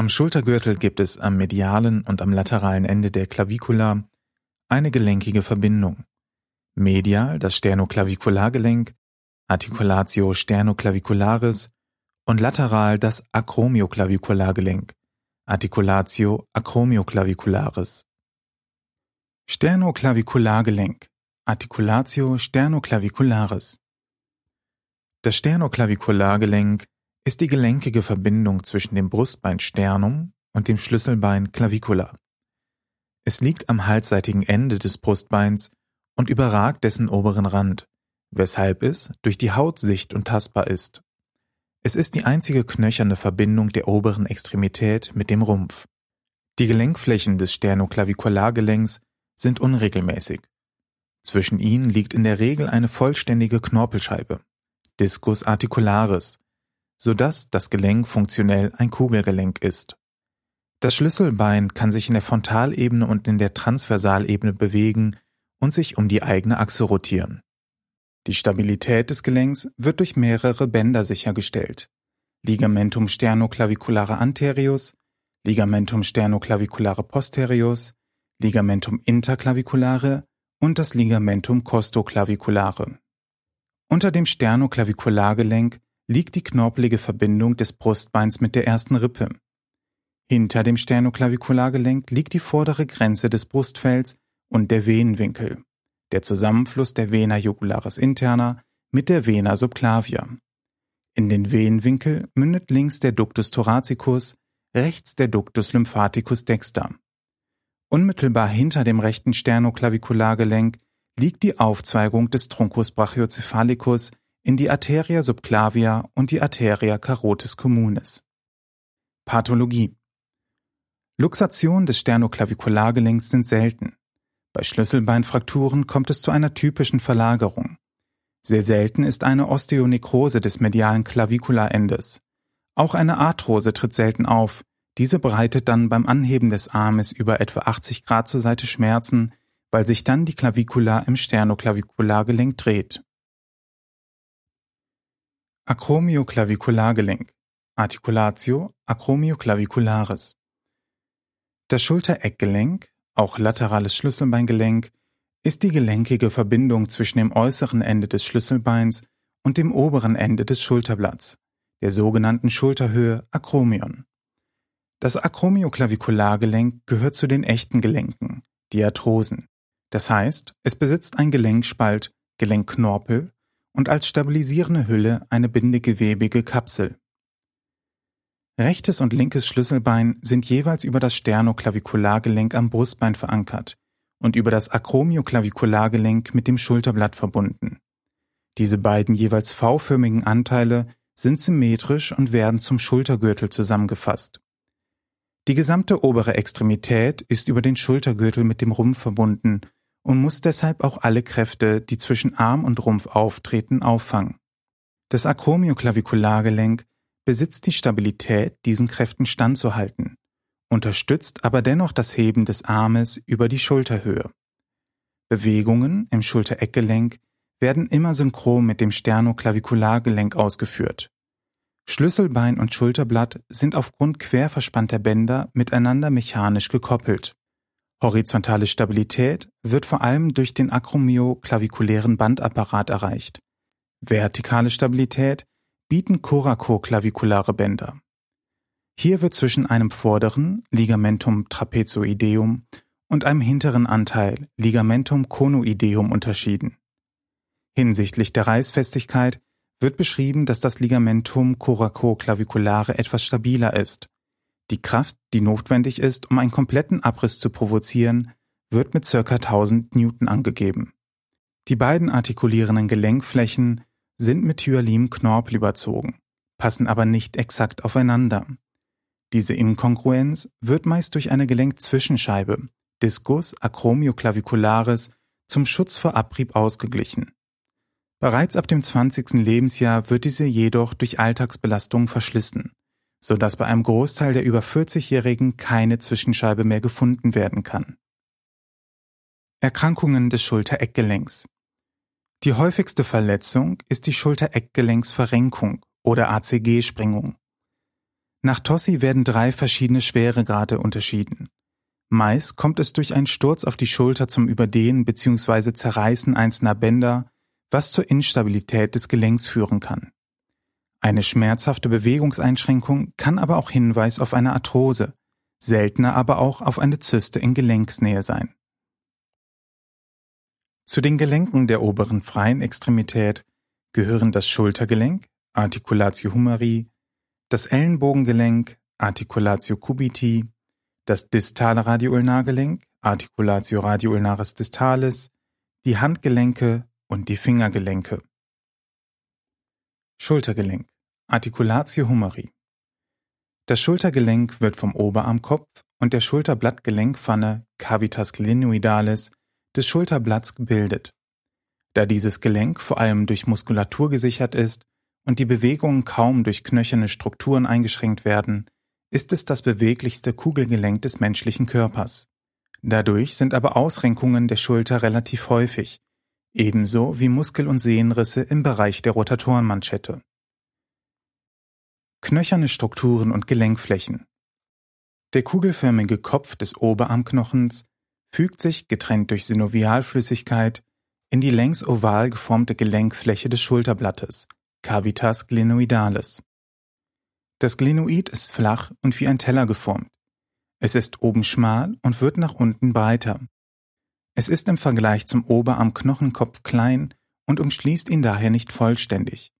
Am Schultergürtel gibt es am medialen und am lateralen Ende der Clavicula eine gelenkige Verbindung. Medial das Sternoclaviculargelenk, Articulatio sternoclavicularis und lateral das Acromioclaviculargelenk, Articulatio acromioclavicularis. Sternoclaviculargelenk, Articulatio sternoclavicularis. Das Sternoclaviculargelenk ist die gelenkige Verbindung zwischen dem Brustbein Sternum und dem Schlüsselbein Clavicula. Es liegt am halsseitigen Ende des Brustbeins und überragt dessen oberen Rand, weshalb es durch die Haut sicht- und tastbar ist. Es ist die einzige knöcherne Verbindung der oberen Extremität mit dem Rumpf. Die Gelenkflächen des Sternoclaviculargelenks sind unregelmäßig. Zwischen ihnen liegt in der Regel eine vollständige Knorpelscheibe, Discus articularis, so dass das Gelenk funktionell ein Kugelgelenk ist. Das Schlüsselbein kann sich in der Frontalebene und in der Transversalebene bewegen und sich um die eigene Achse rotieren. Die Stabilität des Gelenks wird durch mehrere Bänder sichergestellt. Ligamentum sternoclaviculare anterius, Ligamentum sternoclaviculare posterius, Ligamentum interclaviculare und das Ligamentum costoclaviculare. Unter dem Sternoclaviculargelenk liegt die knorpelige Verbindung des Brustbeins mit der ersten Rippe. Hinter dem Sternoclaviculargelenk liegt die vordere Grenze des Brustfells und der Venenwinkel, der Zusammenfluss der Vena jugularis interna mit der Vena subclavia. In den Venenwinkel mündet links der Ductus thoracicus, rechts der Ductus lymphaticus dexter. Unmittelbar hinter dem rechten Sternoclaviculargelenk liegt die Aufzweigung des Truncus brachiocephalicus in die Arteria subclavia und die Arteria carotis communis. Pathologie Luxation des Sternoclaviculargelenks sind selten. Bei Schlüsselbeinfrakturen kommt es zu einer typischen Verlagerung. Sehr selten ist eine Osteonekrose des medialen Claviculaendes. Auch eine Arthrose tritt selten auf. Diese bereitet dann beim Anheben des Armes über etwa 80 Grad zur Seite Schmerzen, weil sich dann die Clavicula im Sternoclaviculargelenk dreht. Acromioclaviculargelenk Articulatio acromioclavicularis Das Schultereckgelenk, auch laterales Schlüsselbeingelenk, ist die gelenkige Verbindung zwischen dem äußeren Ende des Schlüsselbeins und dem oberen Ende des Schulterblatts, der sogenannten Schulterhöhe Akromion. Das Acromioclaviculaargelenk gehört zu den echten Gelenken, die Arthrosen. Das heißt, es besitzt ein Gelenkspalt, Gelenkknorpel und als stabilisierende Hülle eine bindegewebige Kapsel. Rechtes und linkes Schlüsselbein sind jeweils über das Sternoclaviculargelenk am Brustbein verankert und über das Acromioclaviculargelenk mit dem Schulterblatt verbunden. Diese beiden jeweils V-förmigen Anteile sind symmetrisch und werden zum Schultergürtel zusammengefasst. Die gesamte obere Extremität ist über den Schultergürtel mit dem Rumpf verbunden und muss deshalb auch alle Kräfte, die zwischen Arm und Rumpf auftreten, auffangen. Das Acromioclaviculargelenk besitzt die Stabilität, diesen Kräften standzuhalten, unterstützt aber dennoch das Heben des Armes über die Schulterhöhe. Bewegungen im Schultereckgelenk werden immer synchron mit dem Sternoclaviculargelenk ausgeführt. Schlüsselbein und Schulterblatt sind aufgrund quer verspannter Bänder miteinander mechanisch gekoppelt. Horizontale Stabilität wird vor allem durch den acromioclavikulären Bandapparat erreicht. Vertikale Stabilität bieten coracoklavikulare Bänder. Hier wird zwischen einem vorderen Ligamentum trapezoideum und einem hinteren Anteil Ligamentum conoideum unterschieden. Hinsichtlich der Reißfestigkeit wird beschrieben, dass das Ligamentum coracoklaviculare etwas stabiler ist die Kraft, die notwendig ist, um einen kompletten Abriss zu provozieren, wird mit ca. 1000 Newton angegeben. Die beiden artikulierenden Gelenkflächen sind mit Hyalim-Knorpel überzogen, passen aber nicht exakt aufeinander. Diese Inkongruenz wird meist durch eine Gelenkzwischenscheibe, Discus acromioclavicularis, zum Schutz vor Abrieb ausgeglichen. Bereits ab dem 20. Lebensjahr wird diese jedoch durch Alltagsbelastung verschlissen so dass bei einem Großteil der über 40-Jährigen keine Zwischenscheibe mehr gefunden werden kann. Erkrankungen des Schultereckgelenks Die häufigste Verletzung ist die Schultereckgelenksverrenkung oder ACG-Sprengung. Nach Tossi werden drei verschiedene Schweregrade unterschieden. Meist kommt es durch einen Sturz auf die Schulter zum Überdehnen bzw. Zerreißen einzelner Bänder, was zur Instabilität des Gelenks führen kann. Eine schmerzhafte Bewegungseinschränkung kann aber auch Hinweis auf eine Arthrose, seltener aber auch auf eine Zyste in Gelenksnähe sein. Zu den Gelenken der oberen freien Extremität gehören das Schultergelenk, Articulatio humeri, das Ellenbogengelenk, Articulatio cubiti, das distale Radioulnargelenk, Articulatio radioulnaris distalis, die Handgelenke und die Fingergelenke. Schultergelenk, Articulatio humeri. Das Schultergelenk wird vom Oberarmkopf und der Schulterblattgelenkpfanne Cavitas glenoidalis des Schulterblatts gebildet. Da dieses Gelenk vor allem durch Muskulatur gesichert ist und die Bewegungen kaum durch knöcherne Strukturen eingeschränkt werden, ist es das beweglichste Kugelgelenk des menschlichen Körpers. Dadurch sind aber Ausrenkungen der Schulter relativ häufig, ebenso wie Muskel- und Sehnenrisse im Bereich der Rotatorenmanschette. Knöcherne Strukturen und Gelenkflächen Der kugelförmige Kopf des Oberarmknochens fügt sich, getrennt durch Synovialflüssigkeit, in die längs oval geformte Gelenkfläche des Schulterblattes, Cavitas glenoidalis. Das Glenoid ist flach und wie ein Teller geformt. Es ist oben schmal und wird nach unten breiter. Es ist im Vergleich zum Oberarmknochenkopf klein und umschließt ihn daher nicht vollständig.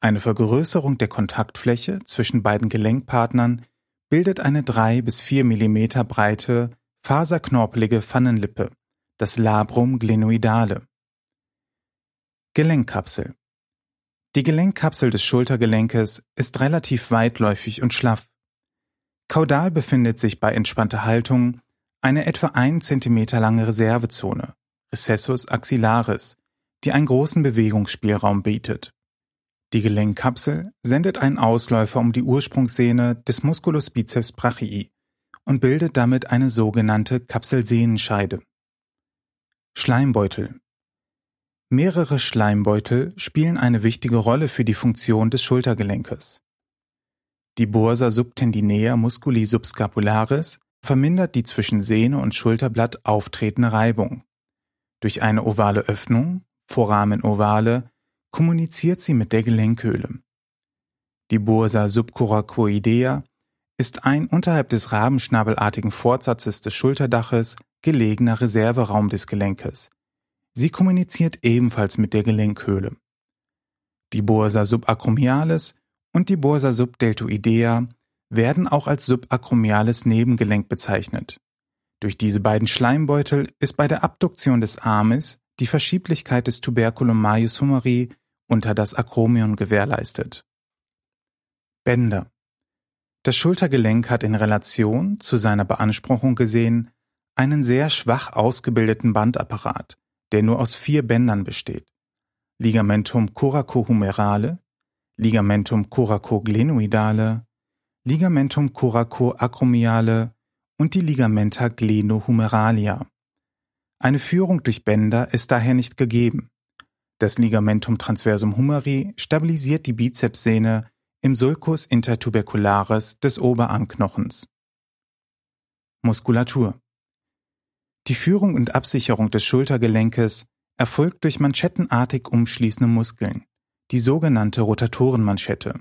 Eine Vergrößerung der Kontaktfläche zwischen beiden Gelenkpartnern bildet eine drei bis vier Millimeter breite faserknorpelige Pfannenlippe, das Labrum glenoidale. Gelenkkapsel. Die Gelenkkapsel des Schultergelenkes ist relativ weitläufig und schlaff. Kaudal befindet sich bei entspannter Haltung eine etwa ein Zentimeter lange Reservezone, Recessus axillaris, die einen großen Bewegungsspielraum bietet. Die Gelenkkapsel sendet einen Ausläufer um die Ursprungssehne des Musculus biceps brachii und bildet damit eine sogenannte Kapselsehnenscheide. Schleimbeutel Mehrere Schleimbeutel spielen eine wichtige Rolle für die Funktion des Schultergelenkes. Die Bursa subtendinea musculi subscapularis vermindert die zwischen Sehne und Schulterblatt auftretende Reibung. Durch eine ovale Öffnung, Foramen ovale, kommuniziert sie mit der Gelenkhöhle. Die Bursa subcoracoidea ist ein unterhalb des rabenschnabelartigen Fortsatzes des Schulterdaches gelegener Reserveraum des Gelenkes. Sie kommuniziert ebenfalls mit der Gelenkhöhle. Die Bursa subacromialis und die Bursa subdeltoidea werden auch als subacromiales Nebengelenk bezeichnet. Durch diese beiden Schleimbeutel ist bei der Abduktion des Armes die Verschieblichkeit des Tuberculum majus humeri unter das Akromion gewährleistet. Bänder das Schultergelenk hat in Relation zu seiner Beanspruchung gesehen einen sehr schwach ausgebildeten Bandapparat, der nur aus vier Bändern besteht. Ligamentum coracohumerale, Ligamentum coracoglenoidale, Ligamentum coracoacromiale und die Ligamenta glenohumeralia. Eine Führung durch Bänder ist daher nicht gegeben. Das Ligamentum transversum humeri stabilisiert die Bizepssehne im Sulcus intertubercularis des Oberarmknochens. Muskulatur Die Führung und Absicherung des Schultergelenkes erfolgt durch manschettenartig umschließende Muskeln, die sogenannte Rotatorenmanschette.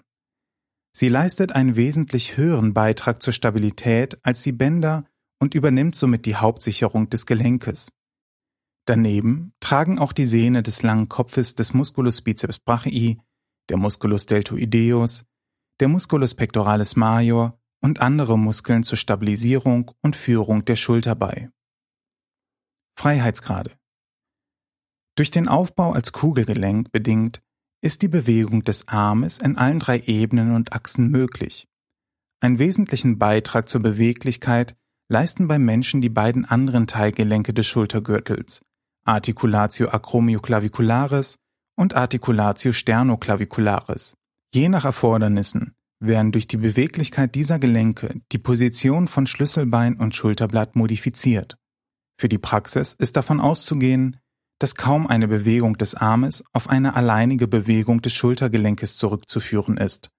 Sie leistet einen wesentlich höheren Beitrag zur Stabilität als die Bänder und übernimmt somit die Hauptsicherung des Gelenkes. Daneben tragen auch die Sehne des langen Kopfes des Musculus biceps brachii, der Musculus deltoideus, der Musculus pectoralis major und andere Muskeln zur Stabilisierung und Führung der Schulter bei. Freiheitsgrade Durch den Aufbau als Kugelgelenk bedingt ist die Bewegung des Armes in allen drei Ebenen und Achsen möglich. Einen wesentlichen Beitrag zur Beweglichkeit leisten beim Menschen die beiden anderen Teilgelenke des Schultergürtels, Articulatio acromioclavicularis und Articulatio sternoclavicularis. Je nach Erfordernissen werden durch die Beweglichkeit dieser Gelenke die Position von Schlüsselbein und Schulterblatt modifiziert. Für die Praxis ist davon auszugehen, dass kaum eine Bewegung des Armes auf eine alleinige Bewegung des Schultergelenkes zurückzuführen ist.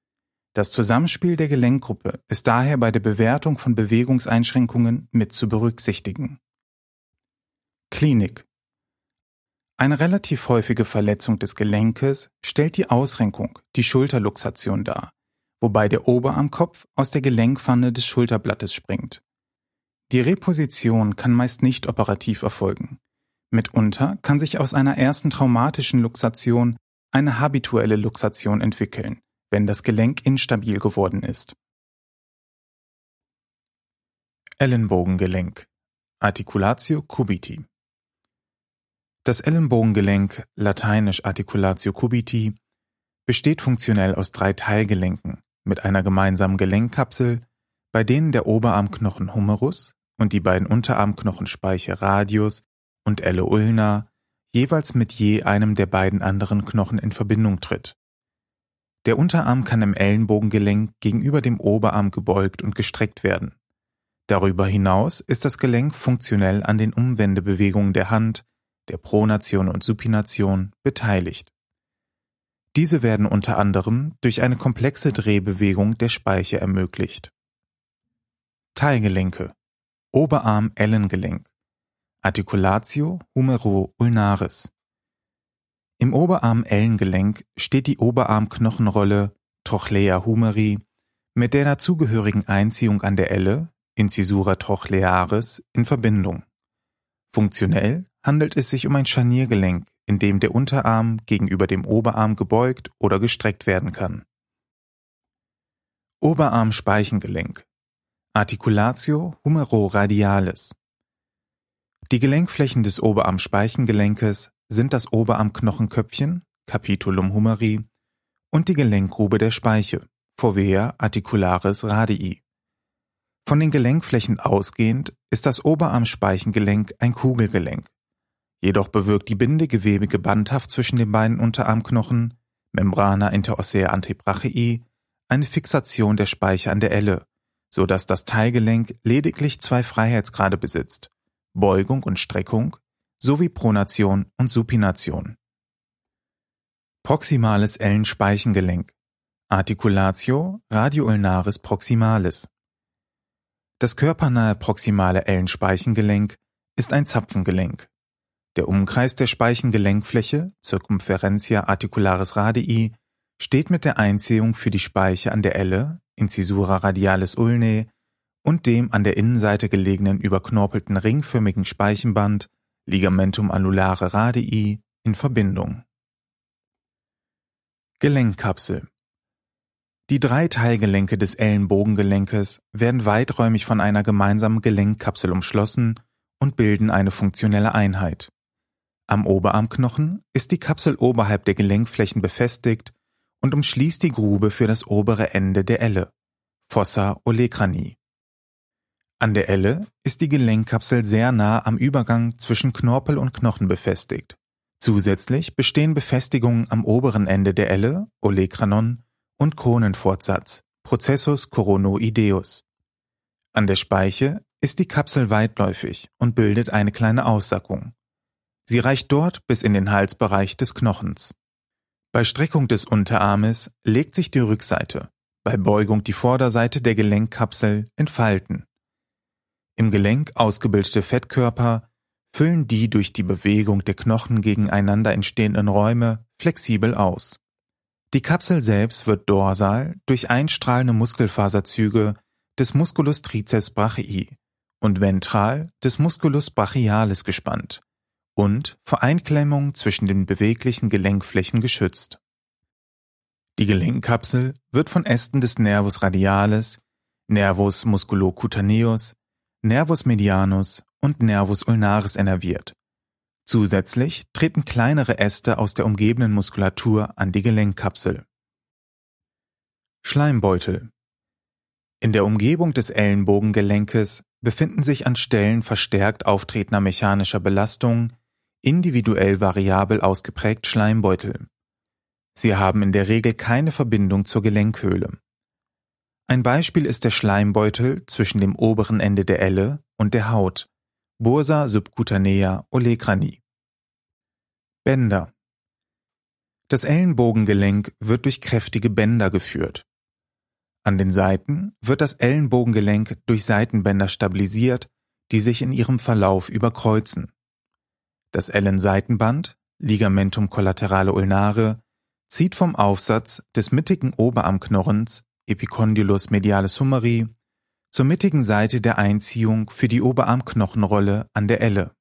Das Zusammenspiel der Gelenkgruppe ist daher bei der Bewertung von Bewegungseinschränkungen mit zu berücksichtigen. Klinik Eine relativ häufige Verletzung des Gelenkes stellt die Ausrenkung, die Schulterluxation dar, wobei der Oberarmkopf aus der Gelenkpfanne des Schulterblattes springt. Die Reposition kann meist nicht operativ erfolgen. Mitunter kann sich aus einer ersten traumatischen Luxation eine habituelle Luxation entwickeln, wenn das Gelenk instabil geworden ist. Ellenbogengelenk Articulatio cubiti Das Ellenbogengelenk, lateinisch Articulatio cubiti, besteht funktionell aus drei Teilgelenken mit einer gemeinsamen Gelenkkapsel, bei denen der Oberarmknochen Humerus und die beiden Unterarmknochen Speiche Radius und Elle ulna jeweils mit je einem der beiden anderen Knochen in Verbindung tritt. Der Unterarm kann im Ellenbogengelenk gegenüber dem Oberarm gebeugt und gestreckt werden. Darüber hinaus ist das Gelenk funktionell an den Umwendebewegungen der Hand, der Pronation und Supination beteiligt. Diese werden unter anderem durch eine komplexe Drehbewegung der Speiche ermöglicht. Teilgelenke Oberarm-Ellengelenk Articulatio humero-ulnaris. Im Oberarm-Ellengelenk steht die Oberarmknochenrolle Trochlea humeri mit der dazugehörigen Einziehung an der Elle Incisura trochlearis in Verbindung. Funktionell handelt es sich um ein Scharniergelenk, in dem der Unterarm gegenüber dem Oberarm gebeugt oder gestreckt werden kann. Oberarm-Speichengelenk Articulatio humero-radialis die Gelenkflächen des Oberarmspeichengelenkes sind das Oberarmknochenköpfchen (Capitulum humeri) und die Gelenkgrube der Speiche (Fovea articularis radii). Von den Gelenkflächen ausgehend ist das Oberarmspeichengelenk ein Kugelgelenk. Jedoch bewirkt die bindegewebige Bandhaft zwischen den beiden Unterarmknochen (Membrana interossea antebrachii) eine Fixation der Speiche an der Elle, so dass das Teilgelenk lediglich zwei Freiheitsgrade besitzt Beugung und Streckung sowie Pronation und Supination. Proximales Ellenspeichengelenk Articulatio radioulnaris proximalis Das körpernahe proximale Ellenspeichengelenk ist ein Zapfengelenk. Der Umkreis der Speichengelenkfläche Circumferentia articularis radii steht mit der Einziehung für die Speiche an der Elle Incisura radialis ulnae und dem an der Innenseite gelegenen überknorpelten ringförmigen Speichenband Ligamentum annulare radii in Verbindung. Gelenkkapsel Die drei Teilgelenke des Ellenbogengelenkes werden weiträumig von einer gemeinsamen Gelenkkapsel umschlossen und bilden eine funktionelle Einheit. Am Oberarmknochen ist die Kapsel oberhalb der Gelenkflächen befestigt und umschließt die Grube für das obere Ende der Elle, Fossa olecrani. An der Elle ist die Gelenkkapsel sehr nah am Übergang zwischen Knorpel und Knochen befestigt. Zusätzlich bestehen Befestigungen am oberen Ende der Elle (Olecranon) und Kronenfortsatz (Processus coronoideus). An der Speiche ist die Kapsel weitläufig und bildet eine kleine Aussackung. Sie reicht dort bis in den Halsbereich des Knochens. Bei Streckung des Unterarmes legt sich die Rückseite, bei Beugung die Vorderseite der Gelenkkapsel in Falten im Gelenk ausgebildete Fettkörper füllen die durch die Bewegung der Knochen gegeneinander entstehenden Räume flexibel aus. Die Kapsel selbst wird dorsal durch einstrahlende Muskelfaserzüge des Musculus triceps brachii und ventral des Musculus brachialis gespannt und vor Einklemmung zwischen den beweglichen Gelenkflächen geschützt. Die Gelenkkapsel wird von Ästen des Nervus radialis, Nervus musculocutaneus, Nervus medianus und Nervus ulnaris innerviert. Zusätzlich treten kleinere Äste aus der umgebenden Muskulatur an die Gelenkkapsel. Schleimbeutel In der Umgebung des Ellenbogengelenkes befinden sich an Stellen verstärkt auftretender mechanischer Belastung individuell variabel ausgeprägt Schleimbeutel. Sie haben in der Regel keine Verbindung zur Gelenkhöhle. Ein Beispiel ist der Schleimbeutel zwischen dem oberen Ende der Elle und der Haut (Bursa subcutanea olecrani). Bänder Das Ellenbogengelenk wird durch kräftige Bänder geführt. An den Seiten wird das Ellenbogengelenk durch Seitenbänder stabilisiert, die sich in ihrem Verlauf überkreuzen. Das Ellenseitenband, Ligamentum collaterale ulnare, zieht vom Aufsatz des mittigen Oberarmknorrens, Epicondylus medialis humeri, zur mittigen Seite der Einziehung für die Oberarmknochenrolle an der Elle.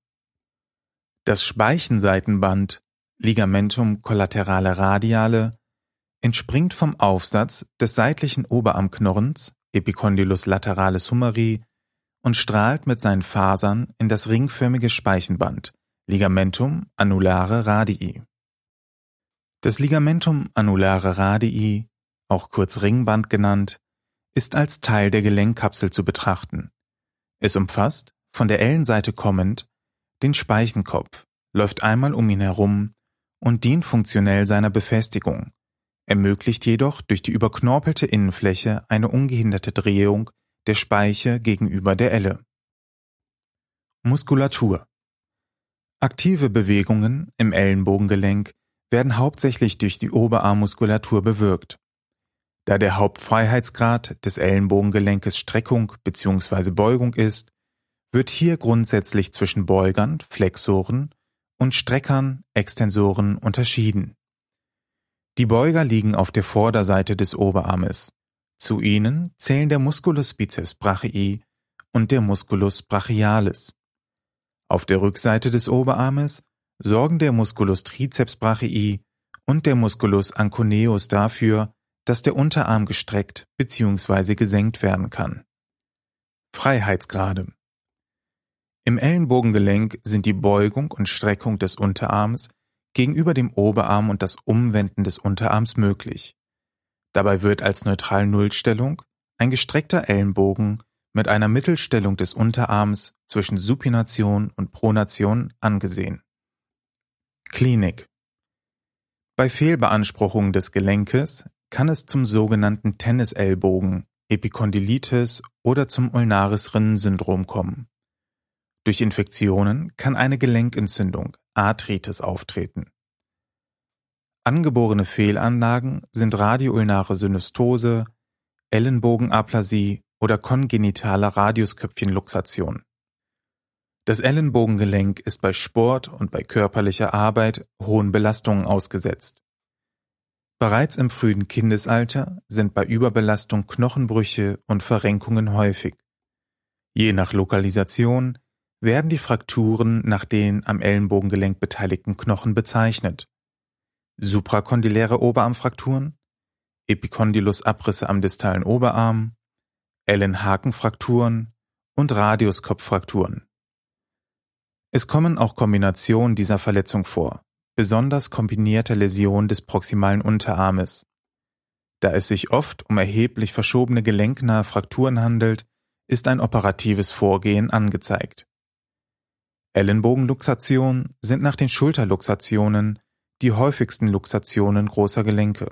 Das Speichenseitenband, Ligamentum collaterale radiale, entspringt vom Aufsatz des seitlichen Oberarmknorrens, Epicondylus lateralis humeri, und strahlt mit seinen Fasern in das ringförmige Speichenband, Ligamentum annulare radii. Das Ligamentum annulare radii, auch kurz Ringband genannt, ist als Teil der Gelenkkapsel zu betrachten. Es umfasst, von der Ellenseite kommend, den Speichenkopf, läuft einmal um ihn herum und dient funktionell seiner Befestigung, ermöglicht jedoch durch die überknorpelte Innenfläche eine ungehinderte Drehung der Speiche gegenüber der Elle. Muskulatur Aktive Bewegungen im Ellenbogengelenk werden hauptsächlich durch die Oberarmmuskulatur bewirkt. Da der Hauptfreiheitsgrad des Ellenbogengelenkes Streckung bzw. Beugung ist, wird hier grundsätzlich zwischen Beugern, Flexoren und Streckern, Extensoren unterschieden. Die Beuger liegen auf der Vorderseite des Oberarmes. Zu ihnen zählen der Musculus biceps brachii und der Musculus brachialis. Auf der Rückseite des Oberarmes sorgen der Musculus triceps brachii und der Musculus anconeus dafür, dass der Unterarm gestreckt bzw. gesenkt werden kann. Freiheitsgrade Im Ellenbogengelenk sind die Beugung und Streckung des Unterarms gegenüber dem Oberarm und das Umwenden des Unterarms möglich. Dabei wird als Neutral-Nullstellung ein gestreckter Ellenbogen mit einer Mittelstellung des Unterarms zwischen Supination und Pronation angesehen. Klinik Bei Fehlbeanspruchung des Gelenkes kann es zum sogenannten Tennisellbogen, Epikondylitis oder zum Ulnaris-Rinnen-Syndrom kommen. Durch Infektionen kann eine Gelenkentzündung, Arthritis auftreten. Angeborene Fehlanlagen sind radioulnare Synostose, Ellenbogenaplasie oder kongenitale Radiusköpfchenluxation. Das Ellenbogengelenk ist bei Sport und bei körperlicher Arbeit hohen Belastungen ausgesetzt. Bereits im frühen Kindesalter sind bei Überbelastung Knochenbrüche und Verrenkungen häufig. Je nach Lokalisation werden die Frakturen nach den am Ellenbogengelenk beteiligten Knochen bezeichnet. Suprakondyläre Oberarmfrakturen, Epicondylus-Abrisse am distalen Oberarm, Ellenhakenfrakturen und Radiuskopffrakturen. Es kommen auch Kombinationen dieser Verletzung vor besonders kombinierte Läsion des proximalen Unterarmes. Da es sich oft um erheblich verschobene gelenknahe Frakturen handelt, ist ein operatives Vorgehen angezeigt. Ellenbogenluxationen sind nach den Schulterluxationen die häufigsten Luxationen großer Gelenke